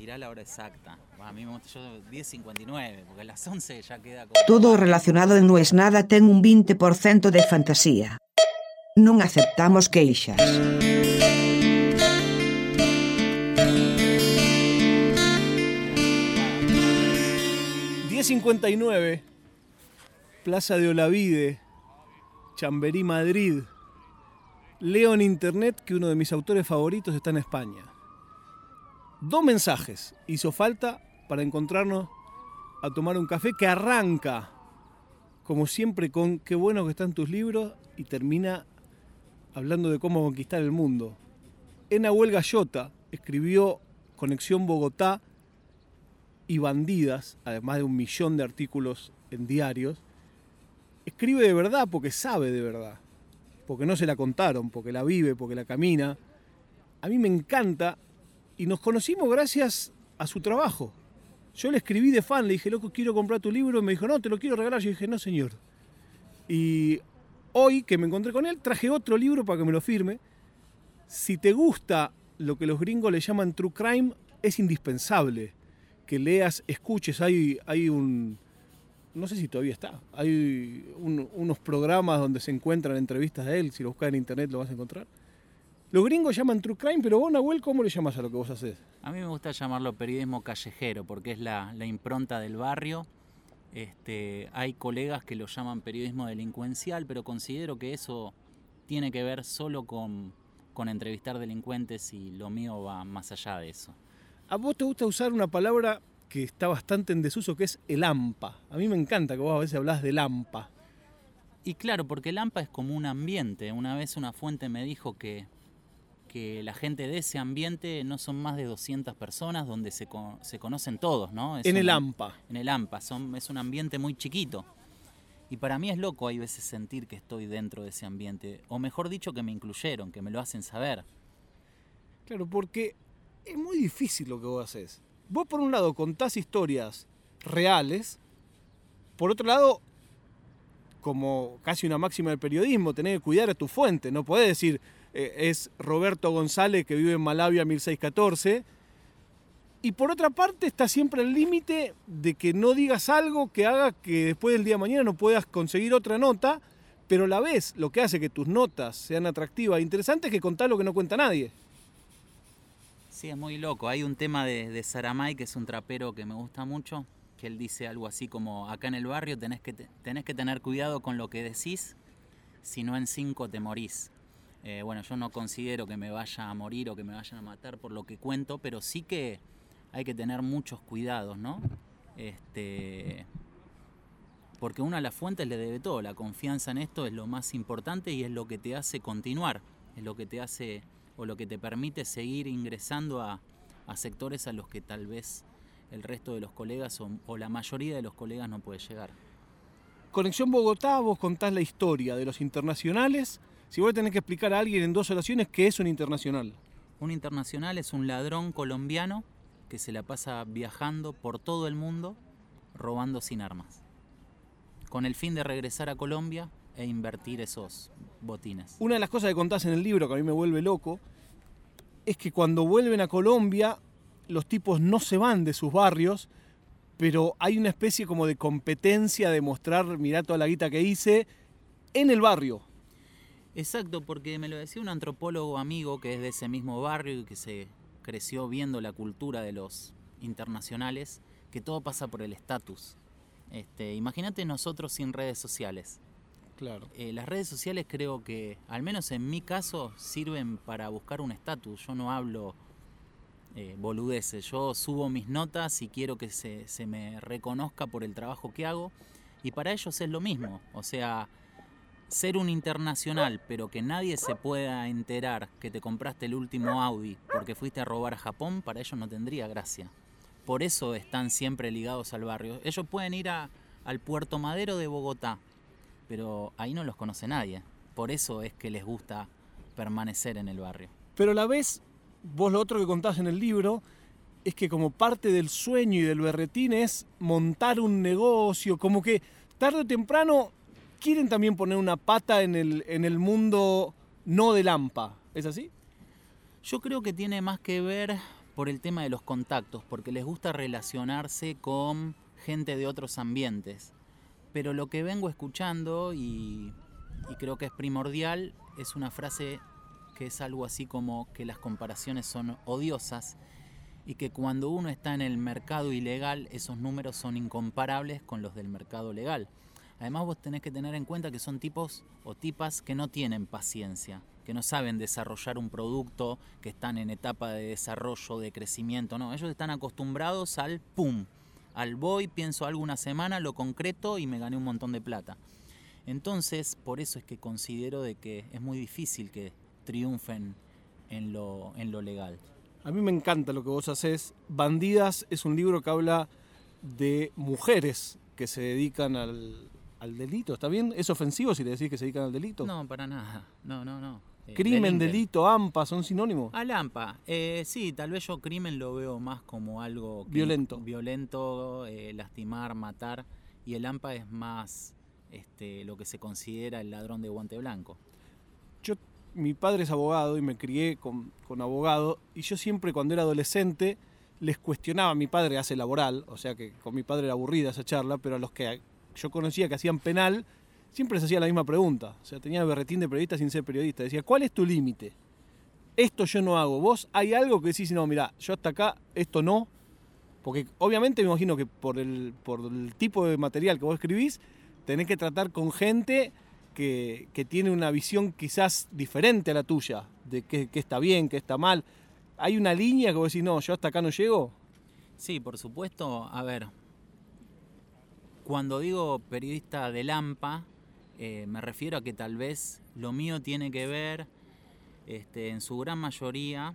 tirá la hora exacta. A mí me gusta yo 10.59, porque a las 11 ya queda como... Todo relacionado en No es nada ten un 20% de fantasía. Non aceptamos queixas. 10.59, Plaza de Olavide, Chamberí, Madrid. Leo en internet que uno de mis autores favoritos está en España. Dos mensajes hizo falta para encontrarnos a tomar un café que arranca, como siempre, con qué bueno que están tus libros y termina hablando de cómo conquistar el mundo. En Nahuel Yota escribió Conexión Bogotá y Bandidas, además de un millón de artículos en diarios. Escribe de verdad porque sabe de verdad, porque no se la contaron, porque la vive, porque la camina. A mí me encanta y nos conocimos gracias a su trabajo. Yo le escribí de fan, le dije, loco, quiero comprar tu libro. Me dijo, no, te lo quiero regalar. Yo dije, no, señor. Y hoy que me encontré con él, traje otro libro para que me lo firme. Si te gusta lo que los gringos le llaman true crime, es indispensable que leas, escuches. Hay, hay un, no sé si todavía está, hay unos programas donde se encuentran entrevistas de él. Si lo buscas en internet lo vas a encontrar. Los gringos llaman true crime, pero vos, Nahuel, ¿cómo le llamas a lo que vos haces? A mí me gusta llamarlo periodismo callejero, porque es la, impronta del barrio. Este, hay colegas que lo llaman periodismo delincuencial, pero considero que eso tiene que ver solo con, con entrevistar delincuentes y lo mío va más allá de eso. A vos te gusta usar una palabra que está bastante en desuso, que es el AMPA. A mí me encanta que vos a veces hablas del AMPA. Y claro, porque el AMPA es como un ambiente. Una vez una fuente me dijo que que la gente de ese ambiente no son más de 200 personas donde se, se conocen todos, ¿no? en el AMPA. En el AMPA, son, es un ambiente muy chiquito. Y para mí es loco hay veces sentir que estoy dentro de ese ambiente, o mejor dicho que me incluyeron, que me lo hacen saber. Claro, porque es muy difícil lo que vos haces. Vos por un lado contás historias reales, por otro lado, como casi una máxima del periodismo, tenés que cuidar a tu fuente, no podés decir eh, es Roberto González, que vive en Malavia 1614. Y por otra parte está siempre el límite de que no digas algo que haga que después del día de mañana no puedas conseguir otra nota, pero a la vez lo que hace que tus notas sean atractivas e interesantes es que lo que no cuenta nadie. Sí, es muy loco. Hay un tema de, de Saramay, que es un trapero que me gusta mucho, que él dice algo así como, acá en el barrio tenés que, tenés que tener cuidado con lo que decís, si no en cinco te morís. Eh, bueno, yo no considero que me vaya a morir o que me vayan a matar por lo que cuento, pero sí que hay que tener muchos cuidados, ¿no? Este, porque uno a las fuentes le debe todo, la confianza en esto es lo más importante y es lo que te hace continuar, es lo que te hace o lo que te permite seguir ingresando a, sectores a los que tal vez el resto de los colegas o, o la mayoría de los colegas no puede llegar. Conexión Bogotá, vos contás la historia de los internacionales si vos tenés que explicar a alguien en dos oraciones qué es un internacional. Un internacional es un ladrón colombiano que se la pasa viajando por todo el mundo robando sin armas, con el fin de regresar a Colombia e invertir esos botines. Una de las cosas que contás en el libro que a mí me vuelve loco es que cuando vuelven a Colombia los tipos no se van de sus barrios, pero hay una especie como de competencia de mostrar, mirá toda la guita que hice, en el barrio. Exacto, porque me lo decía un antropólogo amigo que es de ese mismo barrio y que se creció viendo la cultura de los internacionales, que todo pasa por el estatus. Este, Imagínate nosotros sin redes sociales. Claro. Eh, las redes sociales creo que, al menos en mi caso, sirven para buscar un estatus. Yo no hablo eh, boludeces, yo subo mis notas y quiero que se, se me reconozca por el trabajo que hago. Y para ellos es lo mismo. O sea, ser un internacional, pero que nadie se pueda enterar que te compraste el último Audi porque fuiste a robar a Japón, para ellos no tendría gracia. Por eso están siempre ligados al barrio. Ellos pueden ir a, al Puerto Madero de Bogotá, pero ahí no los conoce nadie. Por eso es que les gusta permanecer en el barrio. Pero a la vez, vos lo otro que contás en el libro es que como parte del sueño y del berretín es montar un negocio, como que tarde o temprano quieren también poner una pata en el, en el mundo no de Lampa. ¿Es así? Yo creo que tiene más que ver por el tema de los contactos, porque les gusta relacionarse con gente de otros ambientes. Pero lo que vengo escuchando, y, y creo que es primordial, es una frase que es algo así como que las comparaciones son odiosas y que cuando uno está en el mercado ilegal esos números son incomparables con los del mercado legal. Además vos tenés que tener en cuenta que son tipos o tipas que no tienen paciencia, que no saben desarrollar un producto, que están en etapa de desarrollo, de crecimiento, no, ellos están acostumbrados al pum, al voy, pienso algo una semana, lo concreto y me gané un montón de plata. Entonces, por eso es que considero de que es muy difícil que triunfen en lo, en lo legal. A mí me encanta lo que vos haces. Bandidas es un libro que habla de mujeres que se dedican al, al delito. ¿Está bien? ¿Es ofensivo si le decís que se dedican al delito? No, para nada. No, no, no. Eh, Crimen, delito, AMPA, son sinónimos. Al AMPA, eh, sí, tal vez yo crimen lo veo más como algo que- Violento. violento, eh, lastimar, matar, y el AMPA es más este, lo que se considera el ladrón de guante blanco. Yo, mi padre es abogado y me crié con, con abogado y yo siempre cuando era adolescente les cuestionaba, mi padre hace laboral, o sea que con mi padre era aburrida esa charla, pero a los que yo conocía que hacían penal, siempre les hacía la misma pregunta. O sea, tenía berretín de periodista sin ser periodista. Decía, ¿cuál es tu límite? Esto yo no hago. Vos hay algo que decís, no, mira, yo hasta acá, esto no. Porque obviamente me imagino que por el, por el tipo de material que vos escribís, tenés que tratar con gente que, que tiene una visión quizás diferente a la tuya, de qué, está bien, qué está mal. ¿Hay una línea que vos decís, no, yo hasta acá no llego? Sí, por supuesto. A ver, cuando digo periodista del AMPA, eh, me refiero a que tal vez lo mío tiene que ver, este, en su gran mayoría,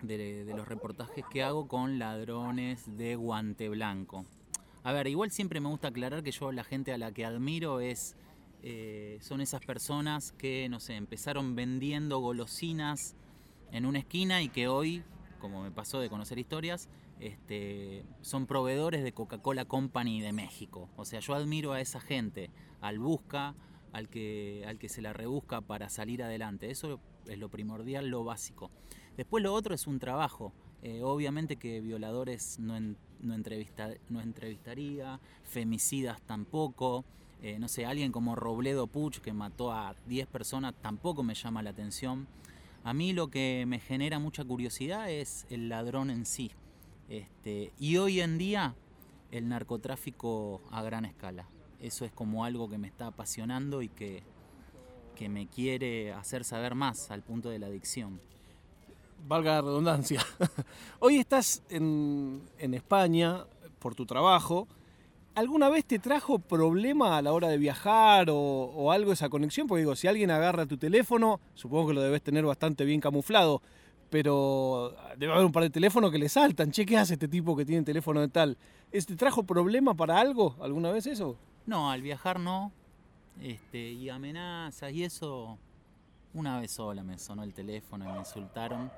de, de los reportajes que hago con ladrones de guante blanco. A ver, igual siempre me gusta aclarar que yo la gente a la que admiro es eh, son esas personas que, no sé, empezaron vendiendo golosinas en una esquina y que hoy, como me pasó de conocer historias, este, son proveedores de Coca-Cola Company de México. O sea, yo admiro a esa gente, al busca, al que, al que se la rebusca para salir adelante. Eso es lo primordial, lo básico. Después lo otro es un trabajo. Eh, obviamente que violadores no, en- no, entrevista, no entrevistaría, femicidas tampoco. Eh, no sé, alguien como Robledo Puch que mató a 10 personas tampoco me llama la atención. A mí lo que me genera mucha curiosidad es el ladrón en sí. Este, y hoy en día el narcotráfico a gran escala. Eso es como algo que me está apasionando y que, que me quiere hacer saber más al punto de la adicción. valga la redundancia. Hoy estás en, en España por tu trabajo. ¿Alguna vez te trajo problema a la hora de viajar o, o algo esa conexión? Porque digo, si alguien agarra tu teléfono, supongo que lo debes tener bastante bien camuflado, pero debe haber un par de teléfonos que le saltan. Che, ¿qué hace este tipo que tiene teléfono de tal? ¿Es- ¿Te trajo problema para algo alguna vez eso? No, al viajar no. Este, y amenazas y eso. Una vez sola me sonó el teléfono y me insultaron.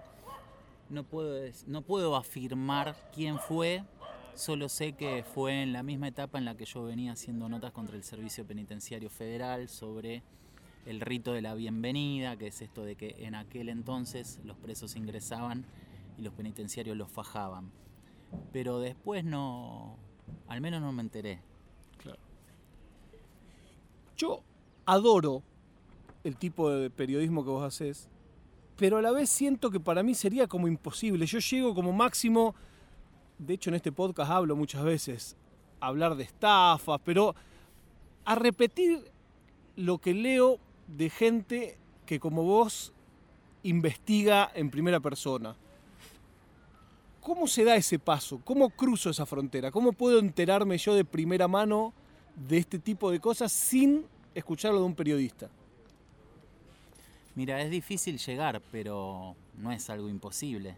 No puedo, no puedo afirmar quién fue, solo sé que fue en la misma etapa en la que yo venía haciendo notas contra el Servicio Penitenciario Federal sobre el rito de la bienvenida, que es esto de que en aquel entonces los presos ingresaban y los penitenciarios los fajaban. Pero después no, al menos no me enteré. Yo adoro el tipo de periodismo que vos haces, pero a la vez siento que para mí sería como imposible. Yo llego como máximo, de hecho en este podcast hablo muchas veces, a hablar de estafas, pero a repetir lo que leo de gente que como vos investiga en primera persona. ¿Cómo se da ese paso? ¿Cómo cruzo esa frontera? ¿Cómo puedo enterarme yo de primera mano de este tipo de cosas sin escucharlo de un periodista? Mira, es difícil llegar, pero no es algo imposible.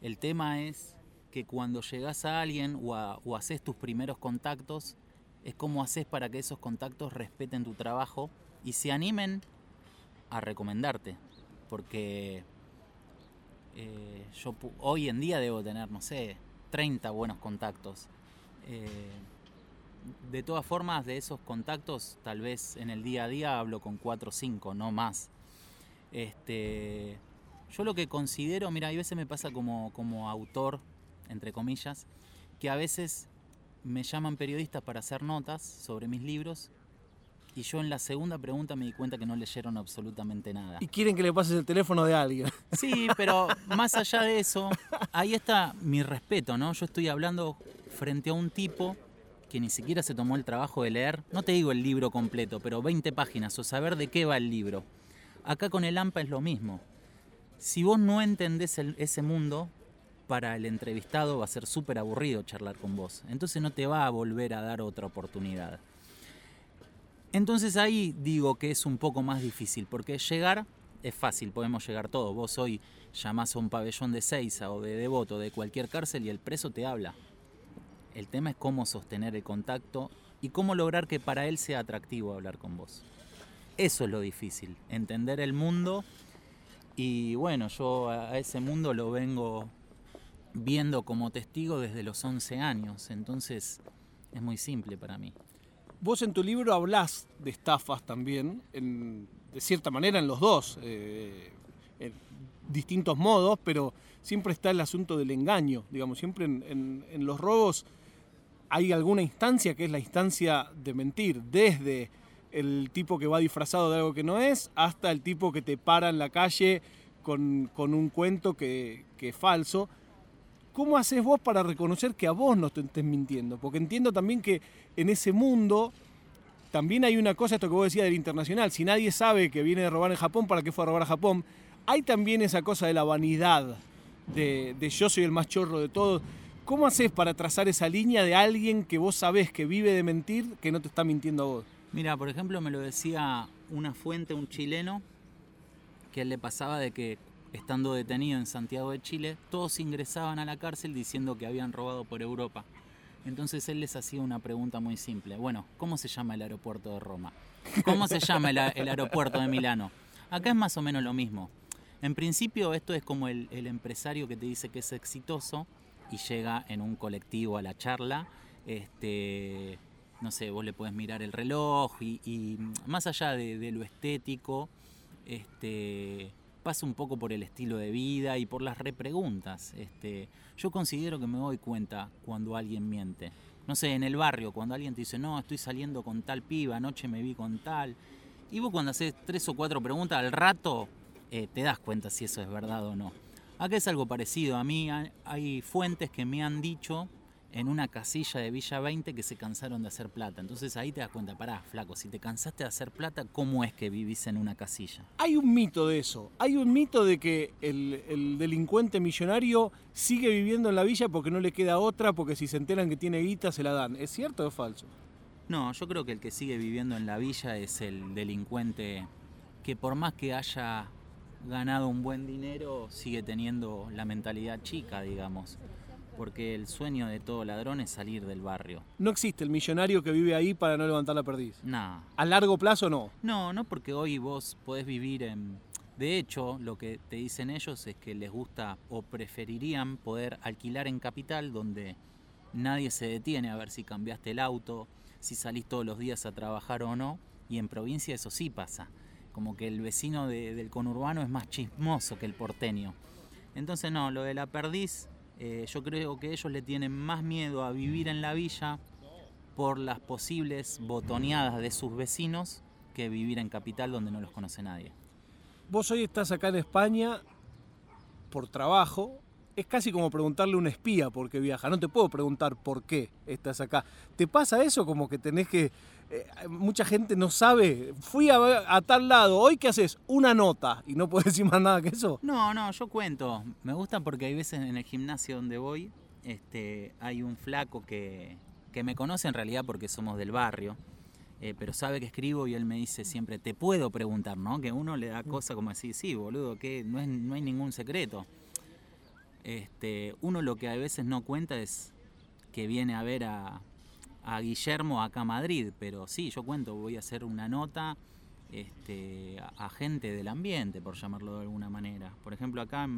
El tema es que cuando llegas a alguien o, o haces tus primeros contactos, es como haces para que esos contactos respeten tu trabajo y se animen a recomendarte. Porque eh, yo hoy en día debo tener, no sé, 30 buenos contactos. Eh, de todas formas, de esos contactos, tal vez en el día a día hablo con 4 o 5, no más. Este, Yo lo que considero, mira, hay veces me pasa como, como autor, entre comillas, que a veces me llaman periodistas para hacer notas sobre mis libros y yo en la segunda pregunta me di cuenta que no leyeron absolutamente nada. Y quieren que le pases el teléfono de alguien. Sí, pero más allá de eso, ahí está mi respeto, ¿no? Yo estoy hablando frente a un tipo que ni siquiera se tomó el trabajo de leer, no te digo el libro completo, pero 20 páginas o saber de qué va el libro. Acá con el AMPA es lo mismo. Si vos no entendés ese mundo, para el entrevistado va a ser súper aburrido charlar con vos. Entonces no te va a volver a dar otra oportunidad. Entonces ahí digo que es un poco más difícil, porque llegar es fácil, podemos llegar todos. Vos hoy llamás a un pabellón de Seiza o de Devoto, de cualquier cárcel y el preso te habla. El tema es cómo sostener el contacto y cómo lograr que para él sea atractivo hablar con vos. Eso es lo difícil, entender el mundo y bueno, yo a ese mundo lo vengo viendo como testigo desde los 11 años, entonces es muy simple para mí. Vos en tu libro hablás de estafas también, de cierta manera en los dos, eh, en distintos modos, pero siempre está el asunto del engaño, digamos, siempre en, en los robos hay alguna instancia que es la instancia de mentir, desde el tipo que va disfrazado de algo que no es, hasta el tipo que te para en la calle con, con un cuento que, que, es falso. ¿Cómo haces vos para reconocer que a vos no te estés mintiendo? Porque entiendo también que en ese mundo también hay una cosa, esto que vos decías del internacional, si nadie sabe que viene de robar en Japón, ¿para qué fue a robar a Japón? Hay también esa cosa de la vanidad, de, yo soy el más chorro de todos. ¿Cómo haces para trazar esa línea de alguien que vos sabés que vive de mentir, que no te está mintiendo a vos? Mira, por ejemplo, me lo decía una fuente, un chileno, que le pasaba de que estando detenido en Santiago de Chile, todos ingresaban a la cárcel diciendo que habían robado por Europa. Entonces él les hacía una pregunta muy simple. Bueno, ¿cómo se llama el aeropuerto de Roma? ¿Cómo se llama el, aeropuerto de Milano? Acá es más o menos lo mismo. En principio esto es como el, empresario que te dice que es exitoso y llega en un colectivo a la charla. Este, no sé, vos le puedes mirar el reloj y, más allá de, de, lo estético, este, pasa un poco por el estilo de vida y por las repreguntas. Este, yo considero que me doy cuenta cuando alguien miente. No sé, en el barrio, cuando alguien te dice, no, estoy saliendo con tal piba, anoche me vi con tal. Y vos cuando haces tres o cuatro preguntas al rato, eh, te das cuenta si eso es verdad o no. Acá es algo parecido. A mí hay fuentes que me han dicho en una casilla de Villa 20 que se cansaron de hacer plata. Entonces ahí te das cuenta, pará, flaco, si te cansaste de hacer plata, ¿cómo es que vivís en una casilla? Hay un mito de eso. Hay un mito de que el, delincuente millonario sigue viviendo en la villa porque no le queda otra, porque si se enteran que tiene guita se la dan. ¿Es cierto o es falso? No, yo creo que el que sigue viviendo en la villa es el delincuente que por más que haya ganado un buen dinero, sigue teniendo la mentalidad chica, digamos porque el sueño de todo ladrón es salir del barrio. No existe el millonario que vive ahí para no levantar la perdiz. No. ¿A largo plazo no? No, no porque hoy vos podés vivir en... De hecho, lo que te dicen ellos es que les gusta o preferirían poder alquilar en capital donde nadie se detiene a ver si cambiaste el auto, si salís todos los días a trabajar o no. Y en provincia eso sí pasa. Como que el vecino del conurbano es más chismoso que el porteño. Entonces no, lo de la perdiz eh, yo creo que ellos le tienen más miedo a vivir en la villa por las posibles botoneadas de sus vecinos que vivir en capital donde no los conoce nadie. Vos hoy estás acá en España por trabajo. Es casi como preguntarle a un espía por qué viaja. No te puedo preguntar por qué estás acá. ¿Te pasa eso como que tenés que eh, mucha gente no sabe. Fui a, tal lado, hoy qué haces? Una nota y no puedes decir más nada que eso. No, no, yo cuento. Me gusta porque hay veces en el gimnasio donde voy, este, hay un flaco que, que me conoce en realidad porque somos del barrio. Eh, pero sabe que escribo y él me dice siempre, te puedo preguntar, ¿no? Que uno le da cosas como así, sí, boludo, que no, es, no hay ningún secreto. Este, uno lo que a veces no cuenta es que viene a ver a, a Guillermo acá a Madrid, pero sí, yo cuento, voy a hacer una nota este, a, gente del ambiente, por llamarlo de alguna manera. Por ejemplo, acá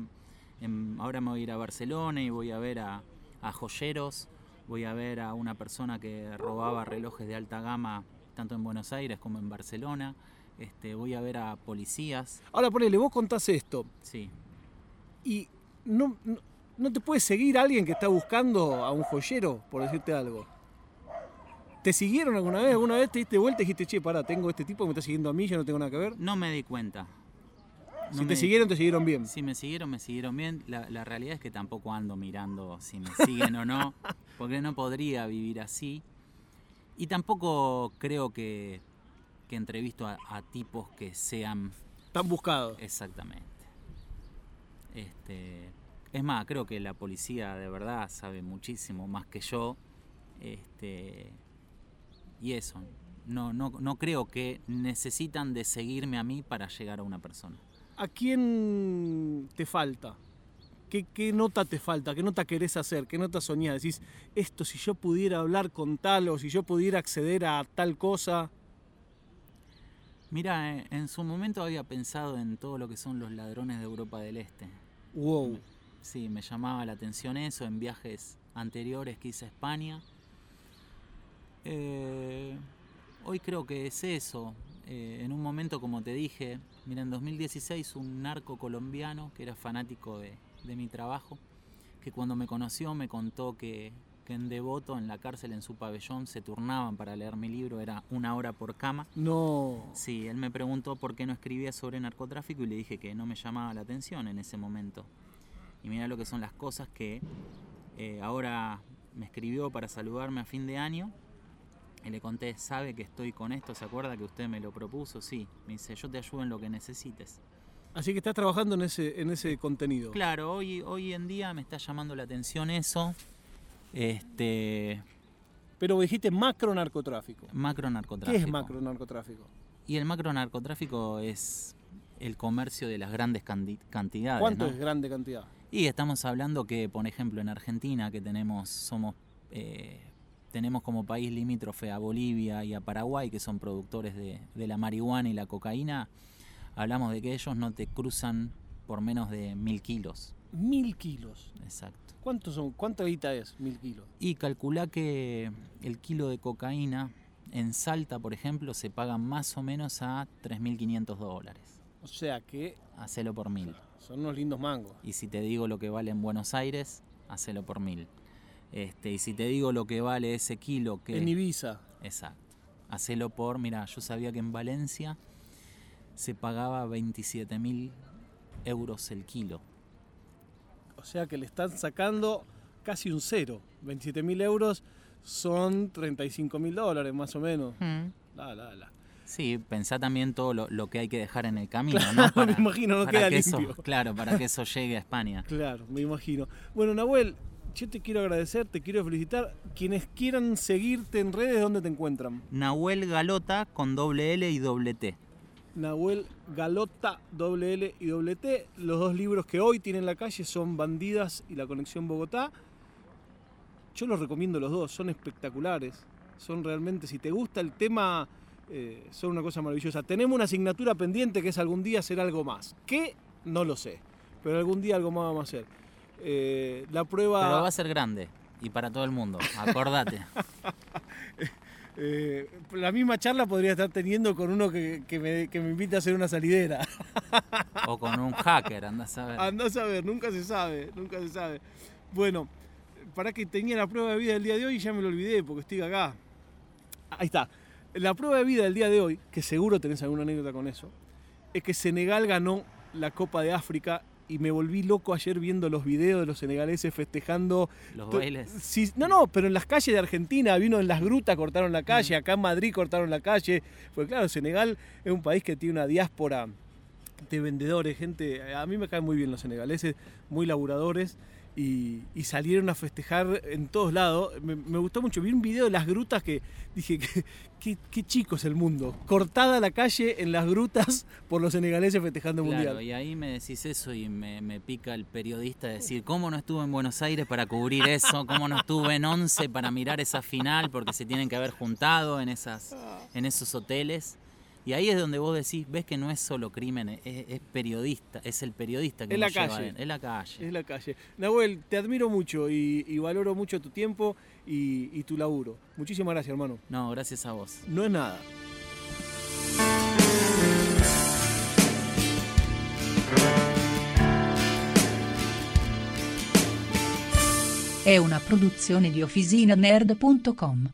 ahora me voy a ir a Barcelona y voy a ver a, joyeros, voy a ver a una persona que robaba relojes de alta gama tanto en Buenos Aires como en Barcelona. Este, voy a ver a policías. Ahora ponele, vos contás esto. Sí. Y no, no, no te puede seguir alguien que está buscando a un joyero, por decirte algo. ¿Te siguieron alguna vez? ¿Alguna vez te diste vuelta y dijiste, che, pará, tengo este tipo que me está siguiendo a mí, yo no tengo nada que ver? No me di cuenta. No si te siguieron, te siguieron bien. Si me siguieron, me siguieron bien. La, la realidad es que tampoco ando mirando si me siguen o no, porque no podría vivir así. Y tampoco creo que, que entrevisto a, a tipos que sean Están buscados. exactamente. Este, es más, creo que la policía de verdad sabe muchísimo más que yo. Este, y eso, no, no, no creo que necesitan de seguirme a mí para llegar a una persona. ¿A quién te falta? ¿Qué, qué nota te falta? ¿Qué nota querés hacer? ¿Qué nota soñás? Decís, esto si yo pudiera hablar con tal o si yo pudiera acceder a tal cosa. Mira, eh, en su momento había pensado en todo lo que son los ladrones de Europa del Este. Wow. Sí, me llamaba la atención eso en viajes anteriores que hice a España. Eh, hoy creo que es eso. Eh, en un momento, como te dije, mira, en 2016 un narco colombiano que era fanático de, de mi trabajo, que cuando me conoció me contó que, que en Devoto, en la cárcel, en su pabellón, se turnaban para leer mi libro, era una hora por cama. No. Sí, él me preguntó por qué no escribía sobre narcotráfico y le dije que no me llamaba la atención en ese momento. Y mira lo que son las cosas que eh, ahora me escribió para saludarme a fin de año. Y le conté, ¿sabe que estoy con esto? ¿Se acuerda que usted me lo propuso? Sí. Me dice, yo te ayudo en lo que necesites. Así que estás trabajando en ese, en ese contenido. Claro, hoy, hoy en día me está llamando la atención eso. Este. Pero dijiste macro narcotráfico. Macro ¿Qué narcotráfico. es macro narcotráfico? Y el macro narcotráfico es el comercio de las grandes cantidades. ¿Cuánto ¿no? es grande cantidad? Y estamos hablando que, por ejemplo, en Argentina, que tenemos, somos, eh, tenemos como país limítrofe a Bolivia y a Paraguay, que son productores de, de la marihuana y la cocaína, hablamos de que ellos no te cruzan por menos de mil kilos. Mil kilos. Exacto. ¿Cuántos son? ¿Cuánta guita es mil kilos? Y calcula que el kilo de cocaína en Salta, por ejemplo, se paga más o menos a 3.500 dólares. O sea que Hacelo por mil. son unos lindos mangos. Y si te digo lo que vale en Buenos Aires, hacelo por mil. Este, y si te digo lo que vale ese kilo que. En Ibiza. Exacto. Hacelo por. Mira, yo sabía que en Valencia se pagaba 27 mil euros el kilo. O sea que le están sacando casi un cero. 27 mil euros son 35 mil dólares más o menos. La, la, la. Sí, pensá también todo lo, lo que hay que dejar en el camino, ¿no? me imagino, no para queda que eso- limpio. claro, para que eso llegue a España. Claro, me imagino. Bueno, Nahuel, yo te quiero agradecer, te quiero felicitar. Quienes quieran seguirte en redes, ¿dónde te encuentran? Nahuel Galota con doble L y doble T. Nahuel Galota, doble L y doble T. Los dos libros que hoy tienen en la calle son Bandidas y La Conexión Bogotá. Yo los recomiendo los dos, son espectaculares. Son realmente, si te gusta el tema, eh, son una cosa maravillosa. Tenemos una asignatura pendiente que es algún día hacer algo más. ¿Qué? No lo sé. Pero algún día algo más vamos a hacer. Eh, la prueba... Pero va a ser grande y para todo el mundo, acordate. Eh, la misma charla podría estar teniendo con uno que, que me, que me invita a hacer una salidera. o con un hacker, andás a ver. Andás a ver, nunca se sabe, nunca se sabe. Bueno, para que tenía la prueba de vida del día de hoy y ya me lo olvidé porque estoy acá. Ahí está. La prueba de vida del día de hoy, que seguro tenés alguna anécdota con eso, es que Senegal ganó la Copa de África y me volví loco ayer viendo los videos de los senegaleses festejando. Los bailes. Sí, no, no, pero en las calles de Argentina, vino en las grutas, cortaron la calle, acá en Madrid cortaron la calle. Pues claro, Senegal es un país que tiene una diáspora de vendedores, gente. A mí me caen muy bien los senegaleses, muy laburadores. Y, y salieron a festejar en todos lados. Me, me gustó mucho. Vi un video de las grutas que dije, qué, qué chico es el mundo. Cortada la calle en las grutas por los senegaleses festejando el Claro, mundial. y ahí me decís eso y me, me pica el periodista decir, ¿cómo no estuve en Buenos Aires para cubrir eso? ¿Cómo no estuve en Once para mirar esa final? Porque se tienen que haber juntado en, esas, en esos hoteles. Y ahí es donde vos decís, ves que no es solo crimen, es, periodista, es el periodista que es la calle. Lleva, es la calle. Es la calle. Nahuel, te admiro mucho y, valoro mucho tu tiempo y, tu laburo. Muchísimas gracias, hermano. No, gracias a vos. No es nada. È una produzione di OfficinaNerd.com.